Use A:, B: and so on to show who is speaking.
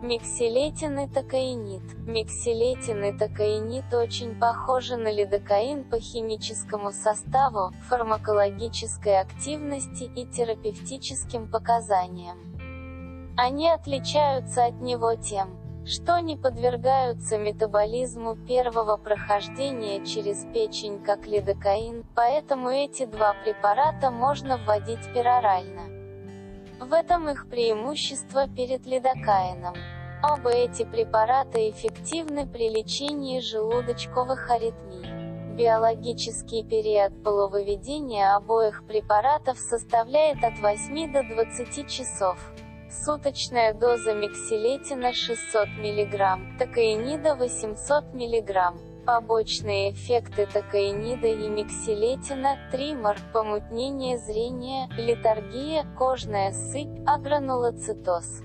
A: Микселетин и токаинит. Микселетин и токаинит очень похожи на лидокаин по химическому составу, фармакологической активности и терапевтическим показаниям. Они отличаются от него тем, что не подвергаются метаболизму первого прохождения через печень как лидокаин, поэтому эти два препарата можно вводить перорально. В этом их преимущество перед лидокаином. Оба эти препарата эффективны при лечении желудочковых аритмий. Биологический период полововедения обоих препаратов составляет от 8 до 20 часов. Суточная доза микселетина 600 мг, токаинида 800 мг. Побочные эффекты токаинида и микселетина, тримор, помутнение зрения, летаргия, кожная сыпь, агранулоцитоз.